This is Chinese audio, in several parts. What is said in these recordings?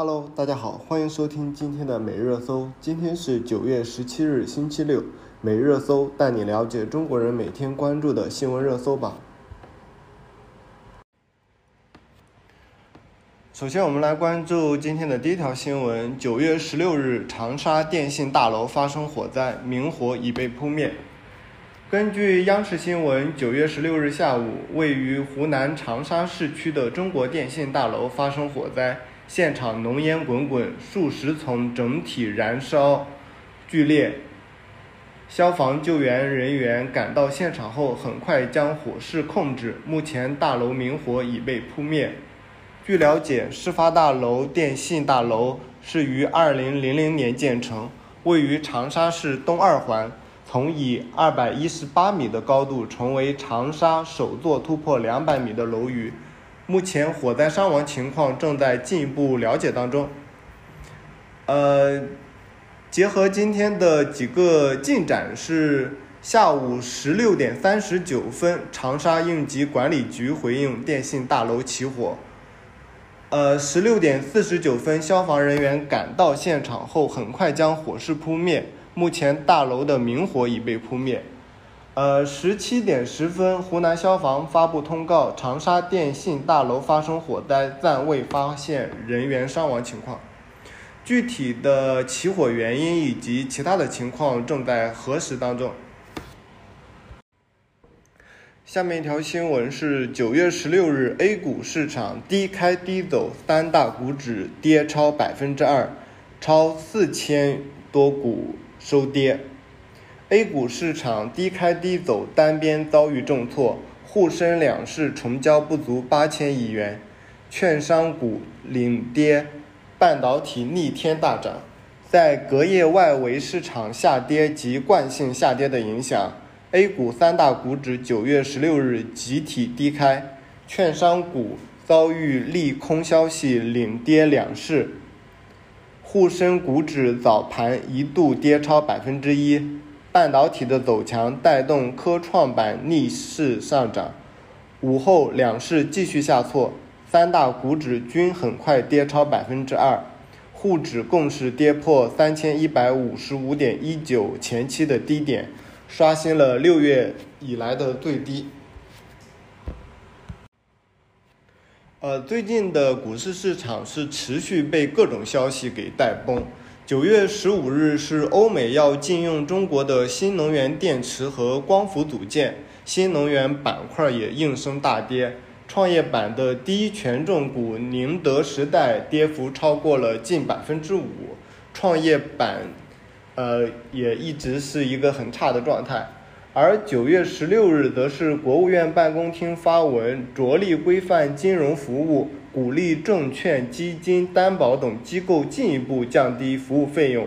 Hello，大家好，欢迎收听今天的每日热搜。今天是九月十七日，星期六。每日热搜带你了解中国人每天关注的新闻热搜吧。首先，我们来关注今天的第一条新闻：九月十六日，长沙电信大楼发生火灾，明火已被扑灭。根据央视新闻，九月十六日下午，位于湖南长沙市区的中国电信大楼发生火灾。现场浓烟滚滚，数十层整体燃烧剧烈。消防救援人员赶到现场后，很快将火势控制。目前大楼明火已被扑灭。据了解，事发大楼电信大楼是于二零零零年建成，位于长沙市东二环，从以二百一十八米的高度成为长沙首座突破两百米的楼宇。目前火灾伤亡情况正在进一步了解当中。呃，结合今天的几个进展，是下午十六点三十九分，长沙应急管理局回应电信大楼起火。呃，十六点四十九分，消防人员赶到现场后，很快将火势扑灭。目前大楼的明火已被扑灭。呃，十七点十分，湖南消防发布通告，长沙电信大楼发生火灾，暂未发现人员伤亡情况。具体的起火原因以及其他的情况正在核实当中。下面一条新闻是九月十六日，A 股市场低开低走，三大股指跌超百分之二，超四千多股收跌。A 股市场低开低走，单边遭遇重挫，沪深两市成交不足八千亿元，券商股领跌，半导体逆天大涨。在隔夜外围市场下跌及惯性下跌的影响，A 股三大股指九月十六日集体低开，券商股遭遇利空消息领跌两市，沪深股指早盘一度跌超百分之一。半导体的走强带动科创板逆势上涨，午后两市继续下挫，三大股指均很快跌超百分之二，沪指更是跌破三千一百五十五点一九前期的低点，刷新了六月以来的最低。呃，最近的股市市场是持续被各种消息给带崩。九月十五日是欧美要禁用中国的新能源电池和光伏组件，新能源板块也应声大跌。创业板的第一权重股宁德时代跌幅超过了近百分之五，创业板，呃，也一直是一个很差的状态。而九月十六日，则是国务院办公厅发文，着力规范金融服务，鼓励证券、基金、担保等机构进一步降低服务费用。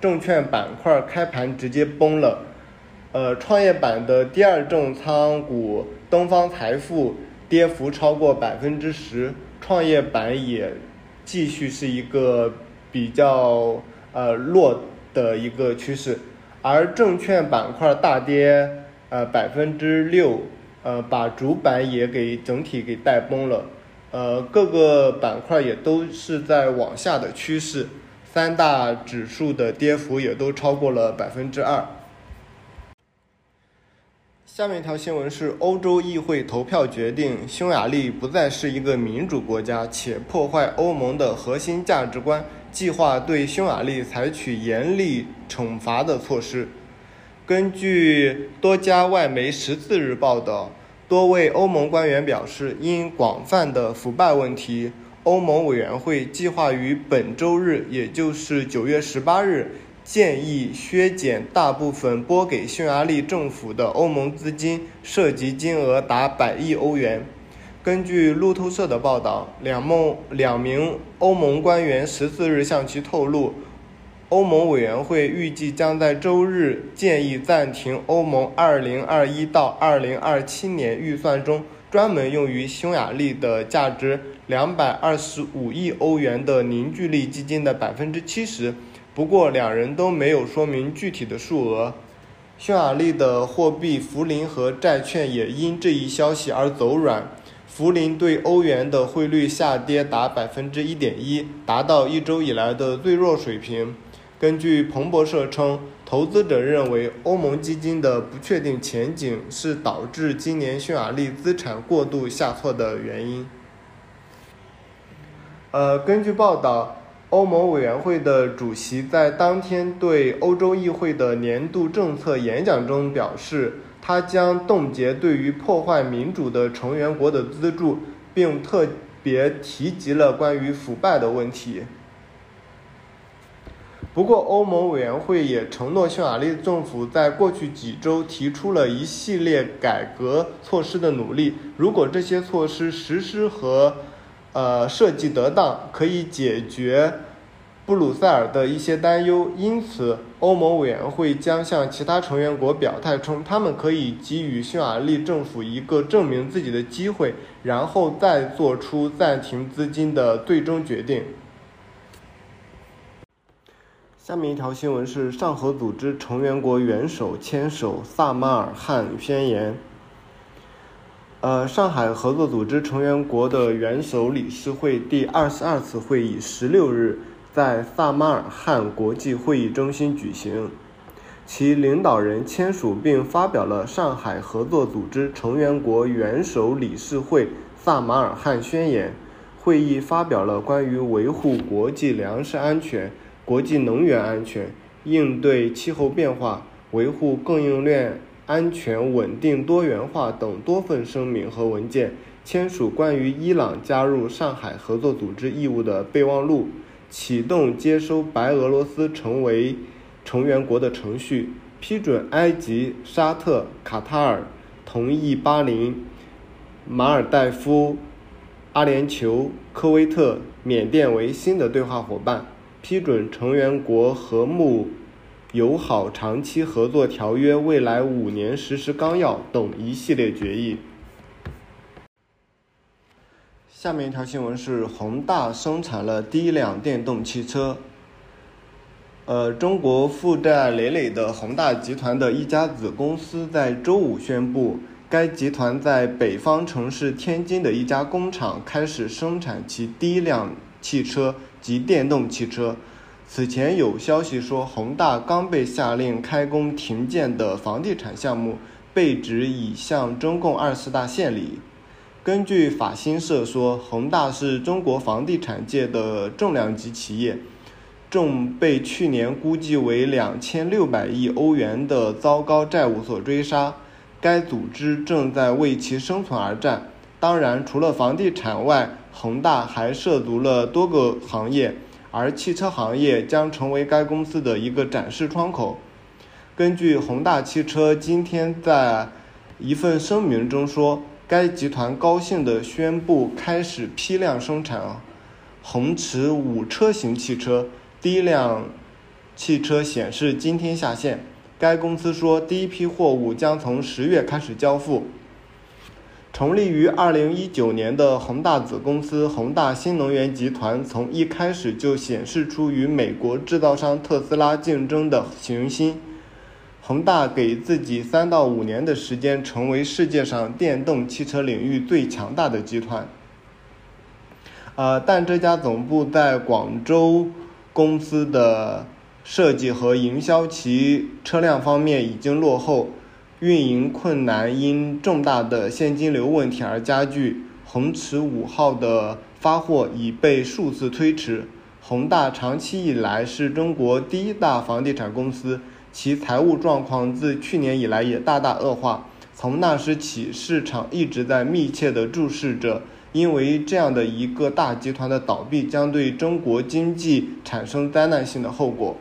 证券板块开盘直接崩了，呃，创业板的第二重仓股东方财富跌幅超过百分之十，创业板也继续是一个比较呃弱的一个趋势。而证券板块大跌，呃百分之六，呃把主板也给整体给带崩了，呃各个板块也都是在往下的趋势，三大指数的跌幅也都超过了百分之二。下面一条新闻是，欧洲议会投票决定，匈牙利不再是一个民主国家，且破坏欧盟的核心价值观。计划对匈牙利采取严厉惩罚的措施。根据多家外媒十四日报道，多位欧盟官员表示，因广泛的腐败问题，欧盟委员会计划于本周日，也就是九月十八日，建议削减大部分拨给匈牙利政府的欧盟资金，涉及金额达百亿欧元。根据路透社的报道，两梦两名欧盟官员十四日向其透露，欧盟委员会预计将在周日建议暂停欧盟二零二一到二零二七年预算中专门用于匈牙利的价值两百二十五亿欧元的凝聚力基金的百分之七十。不过，两人都没有说明具体的数额。匈牙利的货币福林和债券也因这一消息而走软。福林对欧元的汇率下跌达百分之一点一，达到一周以来的最弱水平。根据彭博社称，投资者认为欧盟基金的不确定前景是导致今年匈牙利资产过度下挫的原因。呃，根据报道，欧盟委员会的主席在当天对欧洲议会的年度政策演讲中表示。他将冻结对于破坏民主的成员国的资助，并特别提及了关于腐败的问题。不过，欧盟委员会也承诺，匈牙利政府在过去几周提出了一系列改革措施的努力。如果这些措施实施和呃设计得当，可以解决。布鲁塞尔的一些担忧，因此欧盟委员会将向其他成员国表态称，他们可以给予匈牙利政府一个证明自己的机会，然后再做出暂停资金的最终决定。下面一条新闻是上合组织成员国元首牵手萨马尔罕宣言。呃，上海合作组织成员国的元首理事会第二十二次会议十六日。在萨马尔罕国际会议中心举行，其领导人签署并发表了上海合作组织成员国元首理事会萨马尔罕宣言。会议发表了关于维护国际粮食安全、国际能源安全、应对气候变化、维护供应链安全稳定多元化等多份声明和文件，签署关于伊朗加入上海合作组织义务的备忘录。启动接收白俄罗斯成为成员国的程序，批准埃及、沙特、卡塔尔同意巴林、马尔代夫、阿联酋、科威特、缅甸为新的对话伙伴，批准成员国和睦友好长期合作条约未来五年实施纲要等一系列决议。下面一条新闻是宏大生产了第一辆电动汽车。呃，中国负债累累的宏大集团的一家子公司在周五宣布，该集团在北方城市天津的一家工厂开始生产其第一辆汽车及电动汽车。此前有消息说，恒大刚被下令开工停建的房地产项目被指已向中共二十大献礼。根据法新社说，恒大是中国房地产界的重量级企业，正被去年估计为两千六百亿欧元的糟糕债务所追杀。该组织正在为其生存而战。当然，除了房地产外，恒大还涉足了多个行业，而汽车行业将成为该公司的一个展示窗口。根据恒大汽车今天在一份声明中说。该集团高兴地宣布开始批量生产恒驰五车型汽车，第一辆汽车显示今天下线。该公司说，第一批货物将从十月开始交付。成立于二零一九年的恒大子公司恒大新能源集团，从一开始就显示出与美国制造商特斯拉竞争的雄心。恒大给自己三到五年的时间，成为世界上电动汽车领域最强大的集团。呃，但这家总部在广州公司的设计和营销其车辆方面已经落后，运营困难因重大的现金流问题而加剧。恒驰五号的发货已被数次推迟。恒大长期以来是中国第一大房地产公司。其财务状况自去年以来也大大恶化。从那时起，市场一直在密切地注视着，因为这样的一个大集团的倒闭将对中国经济产生灾难性的后果。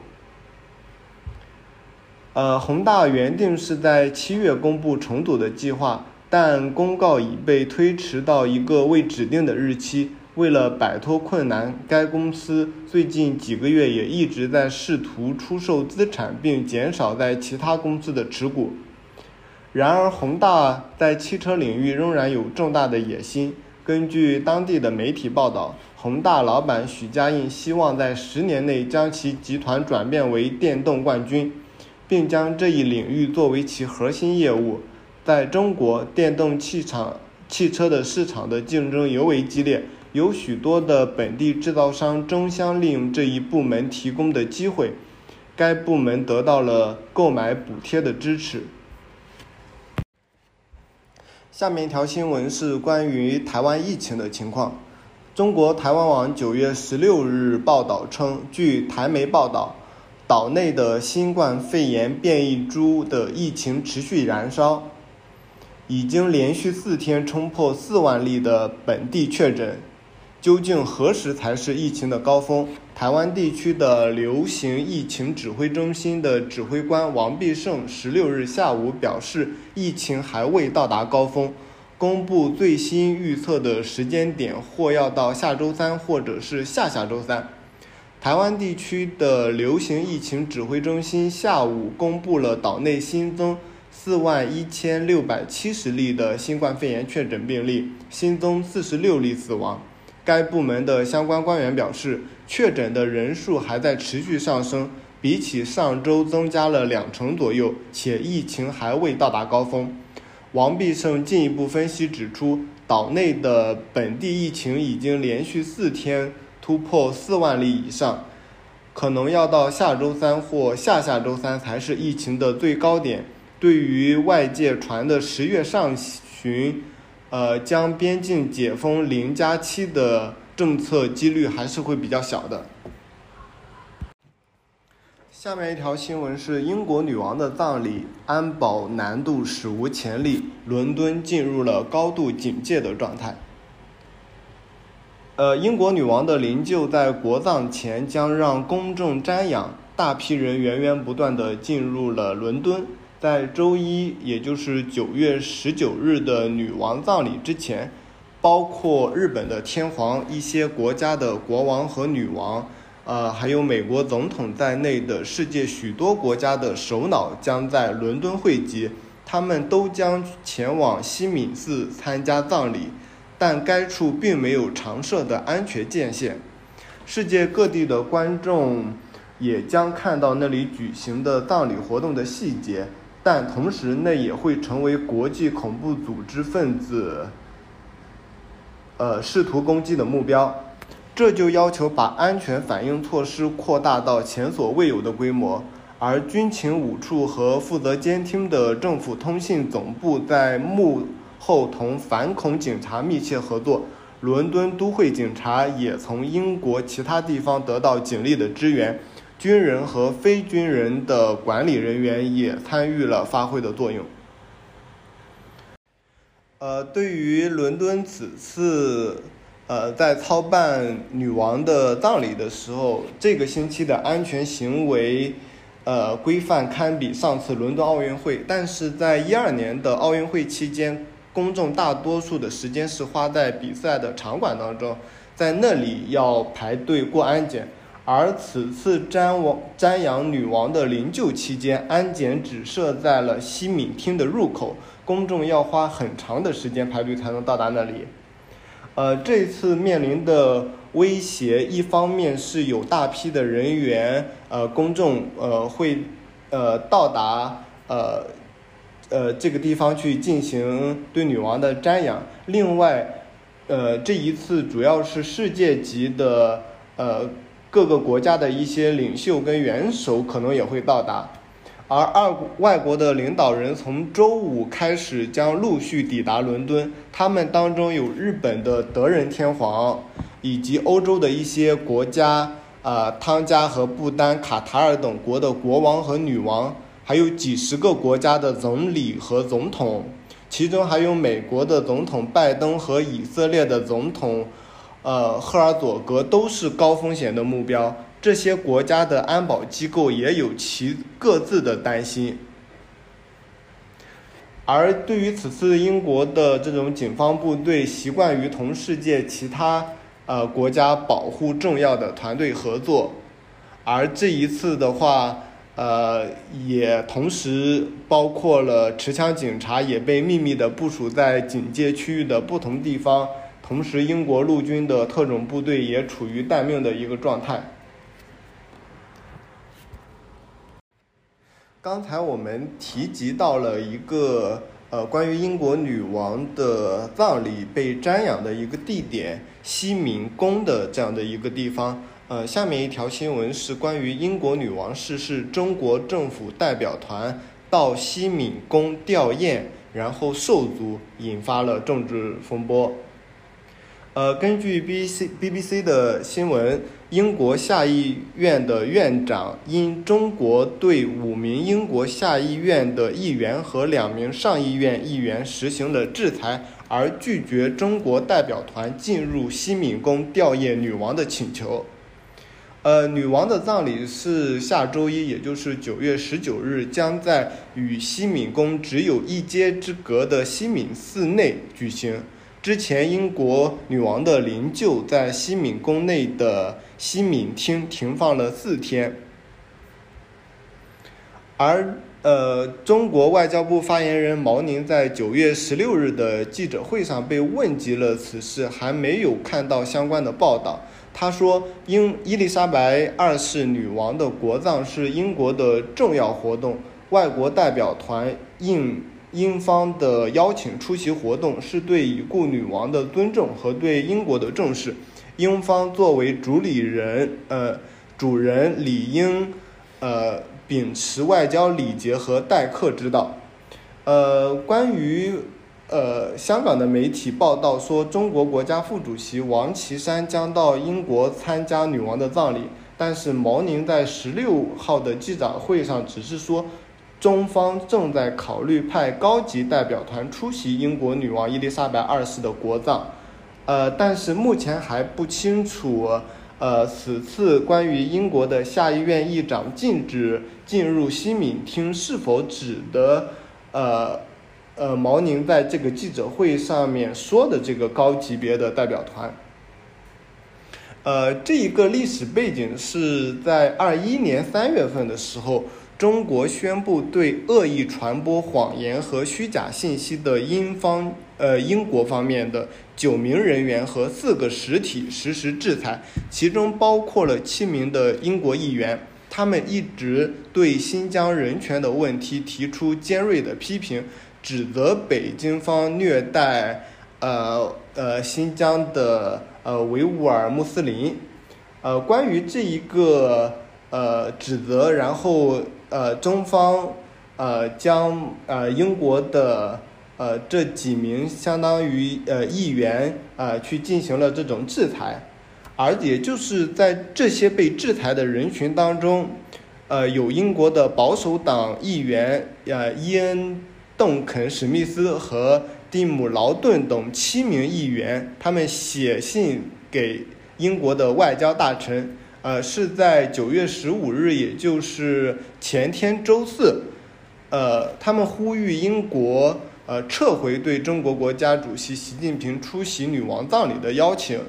呃，恒大原定是在七月公布重组的计划，但公告已被推迟到一个未指定的日期。为了摆脱困难，该公司最近几个月也一直在试图出售资产，并减少在其他公司的持股。然而，恒大在汽车领域仍然有重大的野心。根据当地的媒体报道，恒大老板许家印希望在十年内将其集团转变为电动冠军，并将这一领域作为其核心业务。在中国，电动汽车。汽车的市场的竞争尤为激烈，有许多的本地制造商争相利用这一部门提供的机会，该部门得到了购买补贴的支持。下面一条新闻是关于台湾疫情的情况。中国台湾网九月十六日报道称，据台媒报道，岛内的新冠肺炎变异株的疫情持续燃烧。已经连续四天冲破四万例的本地确诊，究竟何时才是疫情的高峰？台湾地区的流行疫情指挥中心的指挥官王必胜十六日下午表示，疫情还未到达高峰，公布最新预测的时间点或要到下周三，或者是下下周三。台湾地区的流行疫情指挥中心下午公布了岛内新增。四万一千六百七十例的新冠肺炎确诊病例，新增四十六例死亡。该部门的相关官员表示，确诊的人数还在持续上升，比起上周增加了两成左右，且疫情还未到达高峰。王必胜进一步分析指出，岛内的本地疫情已经连续四天突破四万例以上，可能要到下周三或下下周三才是疫情的最高点。对于外界传的十月上旬，呃，将边境解封零加七的政策几率还是会比较小的。下面一条新闻是英国女王的葬礼，安保难度史无前例，伦敦进入了高度警戒的状态。呃，英国女王的灵柩在国葬前将让公众瞻仰，大批人源源不断的进入了伦敦。在周一，也就是九月十九日的女王葬礼之前，包括日本的天皇、一些国家的国王和女王，呃，还有美国总统在内的世界许多国家的首脑将在伦敦汇集，他们都将前往西敏寺参加葬礼，但该处并没有常设的安全界限，世界各地的观众也将看到那里举行的葬礼活动的细节。但同时，那也会成为国际恐怖组织分子，呃，试图攻击的目标。这就要求把安全反应措施扩大到前所未有的规模。而军情五处和负责监听的政府通信总部在目后同反恐警察密切合作。伦敦都会警察也从英国其他地方得到警力的支援。军人和非军人的管理人员也参与了发挥的作用。呃，对于伦敦此次呃在操办女王的葬礼的时候，这个星期的安全行为呃规范堪比上次伦敦奥运会。但是在一二年的奥运会期间，公众大多数的时间是花在比赛的场馆当中，在那里要排队过安检。而此次瞻王瞻仰女王的灵柩期间，安检只设在了西敏厅的入口，公众要花很长的时间排队才能到达那里。呃，这次面临的威胁，一方面是有大批的人员，呃，公众呃会呃到达呃呃这个地方去进行对女王的瞻仰，另外，呃，这一次主要是世界级的呃。各个国家的一些领袖跟元首可能也会到达，而二外国的领导人从周五开始将陆续抵达伦敦，他们当中有日本的德仁天皇，以及欧洲的一些国家，啊，汤加和不丹、卡塔尔等国的国王和女王，还有几十个国家的总理和总统，其中还有美国的总统拜登和以色列的总统。呃，赫尔佐格都是高风险的目标，这些国家的安保机构也有其各自的担心。而对于此次英国的这种警方部队，习惯于同世界其他呃国家保护重要的团队合作，而这一次的话，呃，也同时包括了持枪警察也被秘密的部署在警戒区域的不同地方。同时，英国陆军的特种部队也处于待命的一个状态。刚才我们提及到了一个呃，关于英国女王的葬礼被瞻仰的一个地点——西敏宫的这样的一个地方。呃，下面一条新闻是关于英国女王逝世，中国政府代表团到西敏宫吊唁，然后受阻，引发了政治风波。呃，根据 BBC BBC 的新闻，英国下议院的院长因中国对五名英国下议院的议员和两名上议院议员实行了制裁，而拒绝中国代表团进入西敏宫吊唁女王的请求。呃，女王的葬礼是下周一，也就是九月十九日，将在与西敏宫只有一街之隔的西敏寺内举行。之前，英国女王的灵柩在西敏宫内的西敏厅停放了四天，而呃，中国外交部发言人毛宁在九月十六日的记者会上被问及了此事，还没有看到相关的报道。他说，英伊丽莎白二世女王的国葬是英国的重要活动，外国代表团应。英方的邀请出席活动是对已故女王的尊重和对英国的重视。英方作为主理人，呃，主人理应，呃，秉持外交礼节和待客之道。呃，关于呃香港的媒体报道说，中国国家副主席王岐山将到英国参加女王的葬礼，但是毛宁在十六号的记者会上只是说。中方正在考虑派高级代表团出席英国女王伊丽莎白二世的国葬，呃，但是目前还不清楚，呃，此次关于英国的下议院议长禁止进入西敏厅是否指的，呃，呃，毛宁在这个记者会上面说的这个高级别的代表团，呃，这一个历史背景是在二一年三月份的时候。中国宣布对恶意传播谎言和虚假信息的英方呃英国方面的九名人员和四个实体实施制裁，其中包括了七名的英国议员。他们一直对新疆人权的问题提出尖锐的批评，指责北京方虐待呃呃新疆的呃维吾尔穆斯林。呃，关于这一个呃指责，然后。呃，中方呃将呃英国的呃这几名相当于呃议员啊去进行了这种制裁，而也就是在这些被制裁的人群当中，呃有英国的保守党议员呃伊恩·邓肯·史密斯和蒂姆·劳顿等七名议员，他们写信给英国的外交大臣。呃，是在九月十五日，也就是前天周四，呃，他们呼吁英国呃撤回对中国国家主席习近平出席女王葬礼的邀请，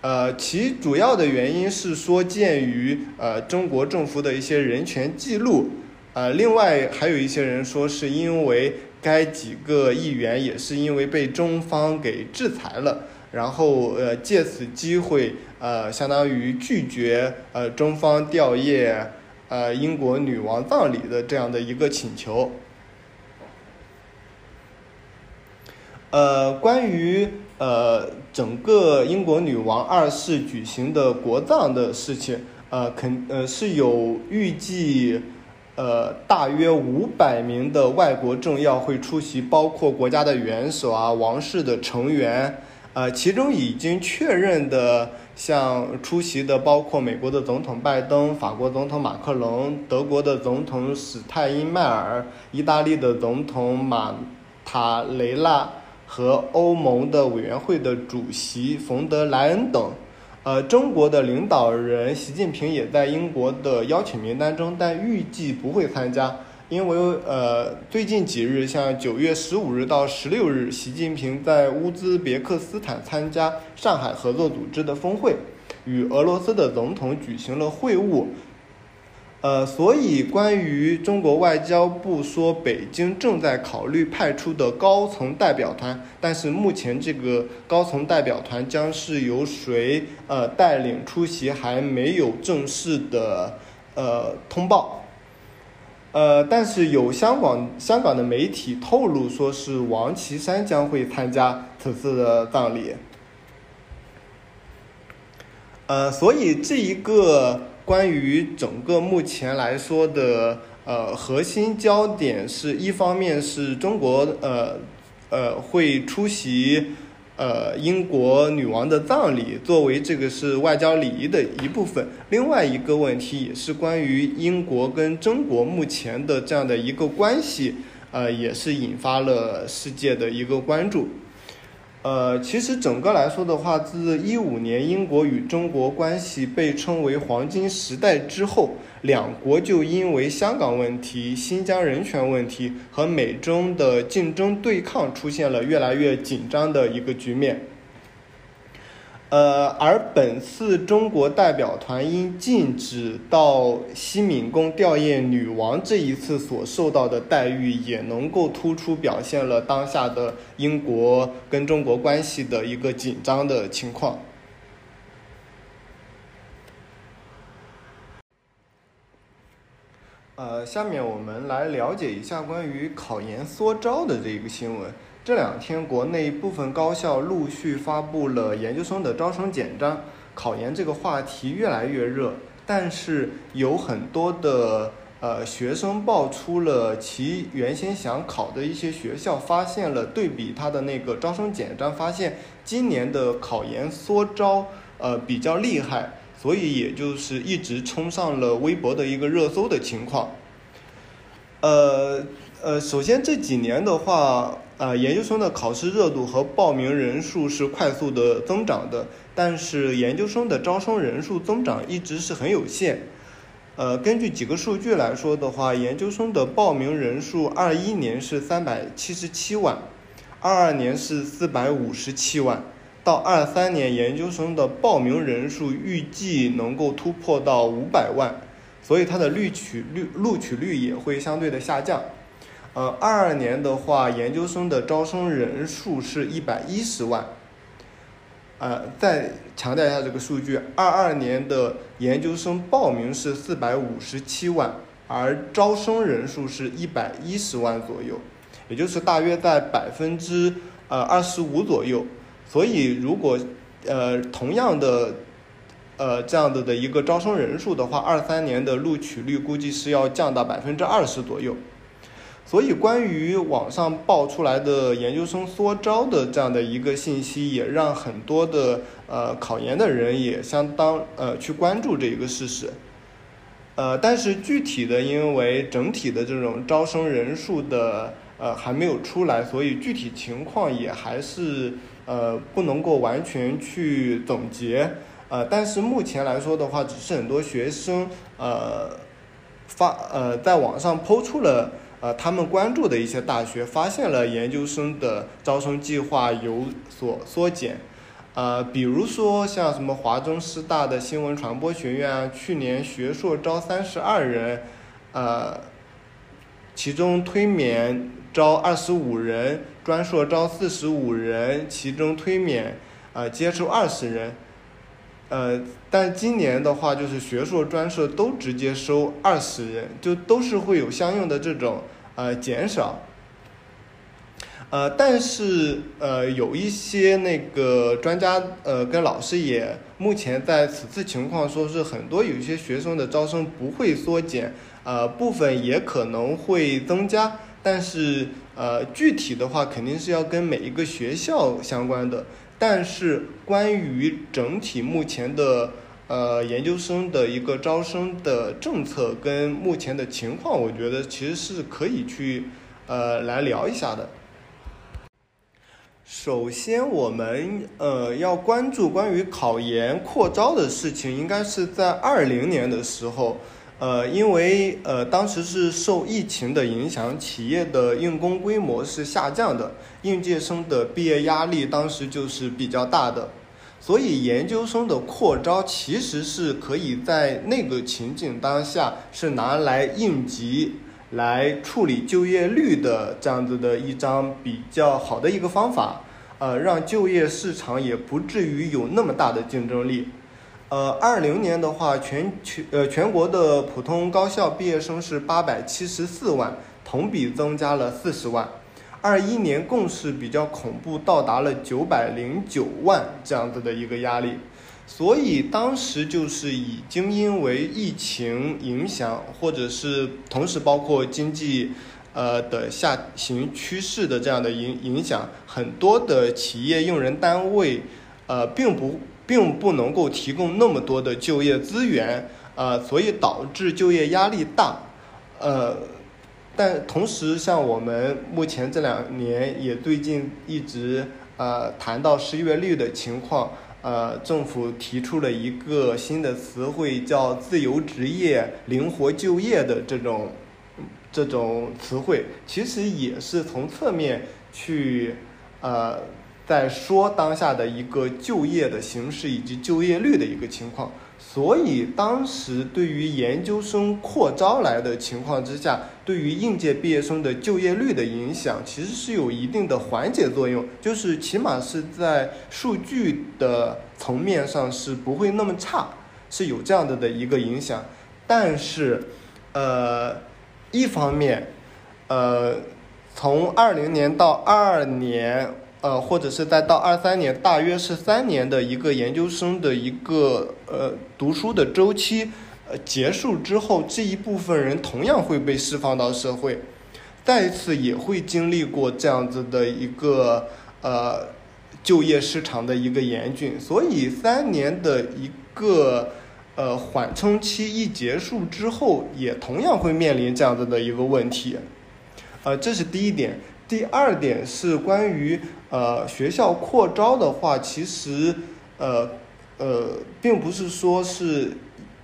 呃，其主要的原因是说，鉴于呃中国政府的一些人权记录，呃，另外还有一些人说是因为该几个议员也是因为被中方给制裁了。然后，呃，借此机会，呃，相当于拒绝呃中方吊唁呃英国女王葬礼的这样的一个请求。呃，关于呃整个英国女王二世举行的国葬的事情，呃，肯呃是有预计，呃，大约五百名的外国政要会出席，包括国家的元首啊、王室的成员。呃，其中已经确认的，像出席的包括美国的总统拜登、法国总统马克龙、德国的总统史泰因迈尔、意大利的总统马塔雷拉和欧盟的委员会的主席冯德莱恩等。呃，中国的领导人习近平也在英国的邀请名单中，但预计不会参加。因为呃，最近几日，像九月十五日到十六日，习近平在乌兹别克斯坦参加上海合作组织的峰会，与俄罗斯的总统举行了会晤。呃，所以关于中国外交部说北京正在考虑派出的高层代表团，但是目前这个高层代表团将是由谁呃带领出席，还没有正式的呃通报。呃，但是有香港香港的媒体透露说是王岐山将会参加此次的葬礼。呃，所以这一个关于整个目前来说的呃核心焦点，是一方面是中国呃呃会出席呃英国女王的葬礼，作为这个是外交礼仪的一部分。另外一个问题也是关于英国跟中国目前的这样的一个关系，呃，也是引发了世界的一个关注。呃，其实整个来说的话，自一五年英国与中国关系被称为黄金时代之后，两国就因为香港问题、新疆人权问题和美中的竞争对抗，出现了越来越紧张的一个局面。呃，而本次中国代表团因禁止到西敏宫吊唁女王，这一次所受到的待遇，也能够突出表现了当下的英国跟中国关系的一个紧张的情况。呃，下面我们来了解一下关于考研缩招的这个新闻。这两天，国内部分高校陆续发布了研究生的招生简章，考研这个话题越来越热。但是有很多的呃学生报出了其原先想考的一些学校，发现了对比他的那个招生简章，发现今年的考研缩招呃比较厉害，所以也就是一直冲上了微博的一个热搜的情况。呃呃，首先这几年的话。呃，研究生的考试热度和报名人数是快速的增长的，但是研究生的招生人数增长一直是很有限。呃，根据几个数据来说的话，研究生的报名人数，二一年是三百七十七万，二二年是四百五十七万，到二三年研究生的报名人数预计能够突破到五百万，所以它的录取率录取率也会相对的下降。呃，二二年的话，研究生的招生人数是一百一十万。呃，再强调一下这个数据，二二年的研究生报名是四百五十七万，而招生人数是一百一十万左右，也就是大约在百分之呃二十五左右。所以，如果呃同样的呃这样子的一个招生人数的话，二三年的录取率估计是要降到百分之二十左右。所以，关于网上爆出来的研究生缩招的这样的一个信息，也让很多的呃考研的人也相当呃去关注这一个事实。呃，但是具体的，因为整体的这种招生人数的呃还没有出来，所以具体情况也还是呃不能够完全去总结。呃，但是目前来说的话，只是很多学生呃发呃在网上抛出了。呃，他们关注的一些大学发现了研究生的招生计划有所缩减，呃，比如说像什么华中师大的新闻传播学院啊，去年学硕招三十二人，呃，其中推免招二十五人，专硕招四十五人，其中推免呃接收二十人，呃，但今年的话就是学硕专硕都直接收二十人，就都是会有相应的这种。呃，减少，呃，但是呃，有一些那个专家呃跟老师也目前在此次情况说是很多有些学生的招生不会缩减，呃，部分也可能会增加，但是呃，具体的话肯定是要跟每一个学校相关的，但是关于整体目前的。呃，研究生的一个招生的政策跟目前的情况，我觉得其实是可以去呃来聊一下的。首先，我们呃要关注关于考研扩招的事情，应该是在二零年的时候，呃，因为呃当时是受疫情的影响，企业的用工规模是下降的，应届生的毕业压力当时就是比较大的。所以，研究生的扩招其实是可以在那个情景当下是拿来应急、来处理就业率的这样子的一张比较好的一个方法，呃，让就业市场也不至于有那么大的竞争力。呃，二零年的话，全全呃全国的普通高校毕业生是八百七十四万，同比增加了四十万。二一年共是比较恐怖，到达了九百零九万这样子的一个压力。所以当时就是已经因为疫情影响，或者是同时包括经济呃的下行趋势的这样的影影响，很多的企业用人单位呃并不。并不能够提供那么多的就业资源，呃，所以导致就业压力大，呃，但同时像我们目前这两年也最近一直呃谈到失业率的情况，呃，政府提出了一个新的词汇叫自由职业、灵活就业的这种这种词汇，其实也是从侧面去呃。在说当下的一个就业的形势以及就业率的一个情况，所以当时对于研究生扩招来的情况之下，对于应届毕业生的就业率的影响，其实是有一定的缓解作用，就是起码是在数据的层面上是不会那么差，是有这样的的一个影响。但是，呃，一方面，呃，从二零年到二二年。呃，或者是在到二三年，大约是三年的一个研究生的一个呃读书的周期，呃结束之后，这一部分人同样会被释放到社会，再一次也会经历过这样子的一个呃就业市场的一个严峻，所以三年的一个呃缓冲期一结束之后，也同样会面临这样子的一个问题，呃，这是第一点。第二点是关于呃学校扩招的话，其实呃呃并不是说是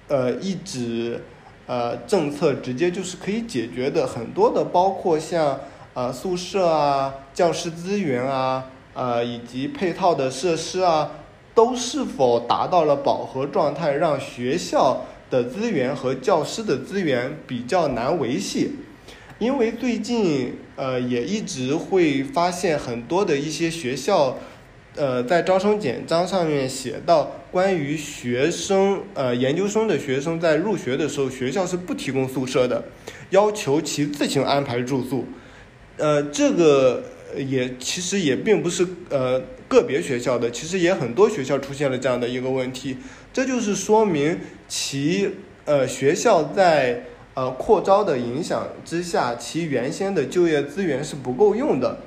呃一纸呃政策直接就是可以解决的，很多的包括像呃宿舍啊、教师资源啊、呃以及配套的设施啊，都是否达到了饱和状态，让学校的资源和教师的资源比较难维系。因为最近，呃，也一直会发现很多的一些学校，呃，在招生简章上面写到，关于学生，呃，研究生的学生在入学的时候，学校是不提供宿舍的，要求其自行安排住宿。呃，这个也其实也并不是呃个别学校的，其实也很多学校出现了这样的一个问题，这就是说明其呃学校在。呃，扩招的影响之下，其原先的就业资源是不够用的，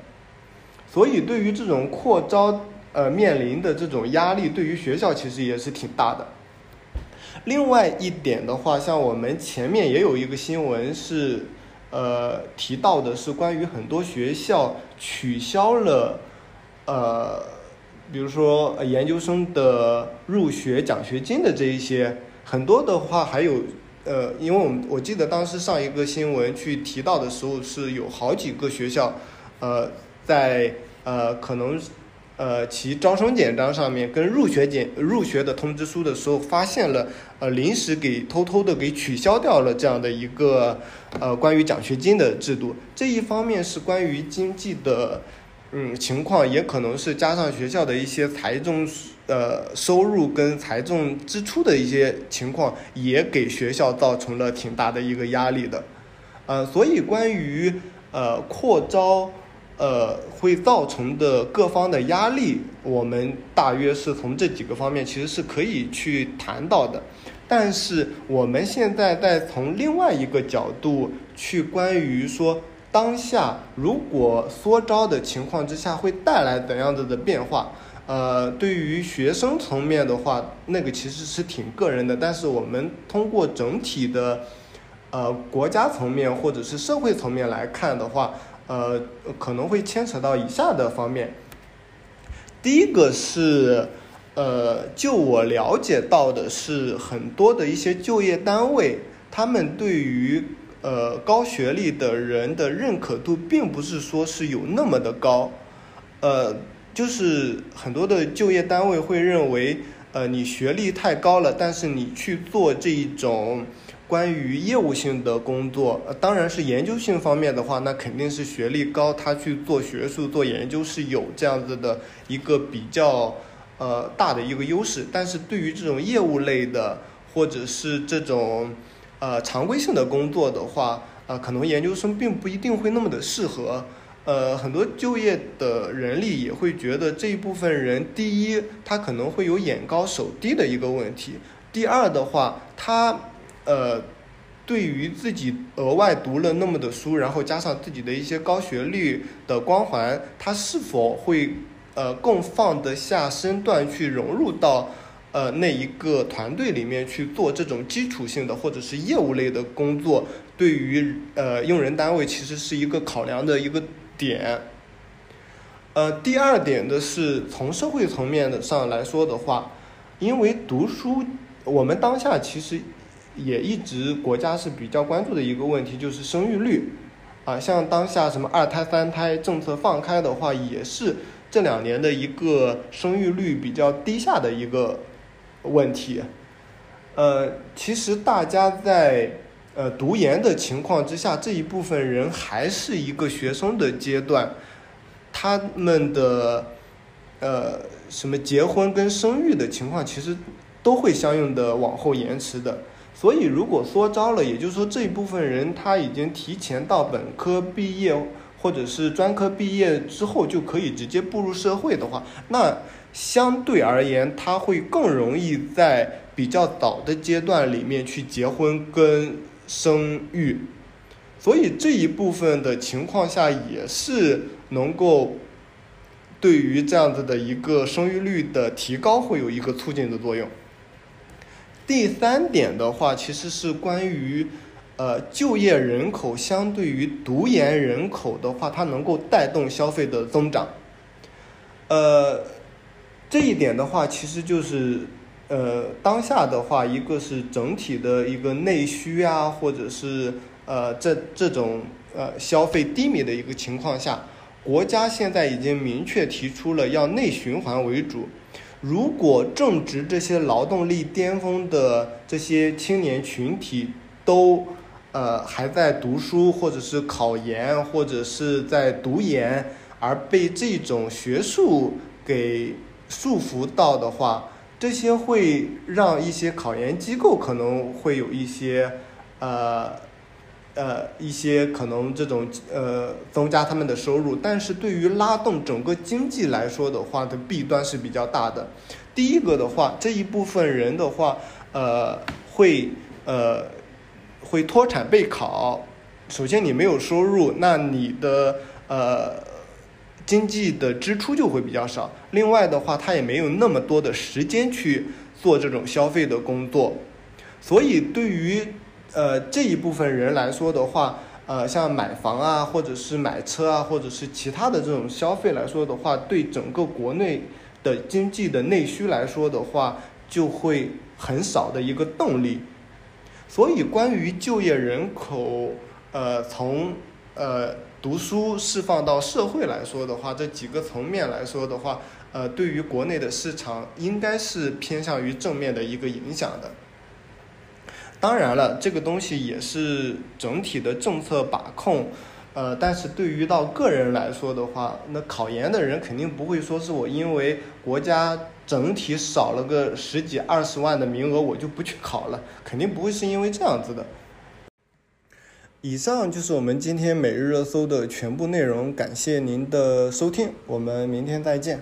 所以对于这种扩招，呃，面临的这种压力，对于学校其实也是挺大的。另外一点的话，像我们前面也有一个新闻是，呃，提到的是关于很多学校取消了，呃，比如说研究生的入学奖学金的这一些，很多的话还有。呃，因为我们我记得当时上一个新闻去提到的时候，是有好几个学校，呃，在呃可能呃其招生简章上面跟入学简入学的通知书的时候，发现了呃临时给偷偷的给取消掉了这样的一个呃关于奖学金的制度。这一方面是关于经济的。嗯，情况也可能是加上学校的一些财政呃收入跟财政支出的一些情况，也给学校造成了挺大的一个压力的，呃，所以关于呃扩招呃会造成的各方的压力，我们大约是从这几个方面其实是可以去谈到的，但是我们现在再从另外一个角度去关于说。当下如果缩招的情况之下会带来怎样子的变化？呃，对于学生层面的话，那个其实是挺个人的。但是我们通过整体的，呃，国家层面或者是社会层面来看的话，呃，可能会牵扯到以下的方面。第一个是，呃，就我了解到的是，很多的一些就业单位，他们对于呃，高学历的人的认可度并不是说是有那么的高，呃，就是很多的就业单位会认为，呃，你学历太高了，但是你去做这一种关于业务性的工作，当然是研究性方面的话，那肯定是学历高，他去做学术做研究是有这样子的一个比较呃大的一个优势。但是对于这种业务类的或者是这种呃常规性的工作的话，呃，可能研究生并不一定会那么的适合。呃，很多就业的人力也会觉得这一部分人，第一，他可能会有眼高手低的一个问题；第二的话，他呃，对于自己额外读了那么的书，然后加上自己的一些高学历的光环，他是否会呃更放得下身段去融入到呃那一个团队里面去做这种基础性的或者是业务类的工作，对于呃用人单位其实是一个考量的一个。点，呃，第二点的是从社会层面的上来说的话，因为读书，我们当下其实也一直国家是比较关注的一个问题，就是生育率，啊，像当下什么二胎、三胎政策放开的话，也是这两年的一个生育率比较低下的一个问题，呃，其实大家在。呃，读研的情况之下，这一部分人还是一个学生的阶段，他们的呃什么结婚跟生育的情况，其实都会相应的往后延迟的。所以，如果缩招了，也就是说这一部分人他已经提前到本科毕业或者是专科毕业之后就可以直接步入社会的话，那相对而言，他会更容易在比较早的阶段里面去结婚跟。生育，所以这一部分的情况下也是能够对于这样子的一个生育率的提高会有一个促进的作用。第三点的话，其实是关于呃就业人口相对于读研人口的话，它能够带动消费的增长。呃，这一点的话，其实就是。呃，当下的话，一个是整体的一个内需啊，或者是呃这这种呃消费低迷的一个情况下，国家现在已经明确提出了要内循环为主。如果正值这些劳动力巅峰的这些青年群体都呃还在读书，或者是考研，或者是在读研，而被这种学术给束缚到的话，这些会让一些考研机构可能会有一些，呃，呃，一些可能这种呃增加他们的收入，但是对于拉动整个经济来说的话，的弊端是比较大的。第一个的话，这一部分人的话，呃，会呃会脱产备考。首先你没有收入，那你的呃。经济的支出就会比较少，另外的话，他也没有那么多的时间去做这种消费的工作，所以对于呃这一部分人来说的话，呃，像买房啊，或者是买车啊，或者是其他的这种消费来说的话，对整个国内的经济的内需来说的话，就会很少的一个动力。所以，关于就业人口，呃，从呃。读书释放到社会来说的话，这几个层面来说的话，呃，对于国内的市场应该是偏向于正面的一个影响的。当然了，这个东西也是整体的政策把控，呃，但是对于到个人来说的话，那考研的人肯定不会说是我因为国家整体少了个十几二十万的名额，我就不去考了，肯定不会是因为这样子的。以上就是我们今天每日热搜的全部内容，感谢您的收听，我们明天再见。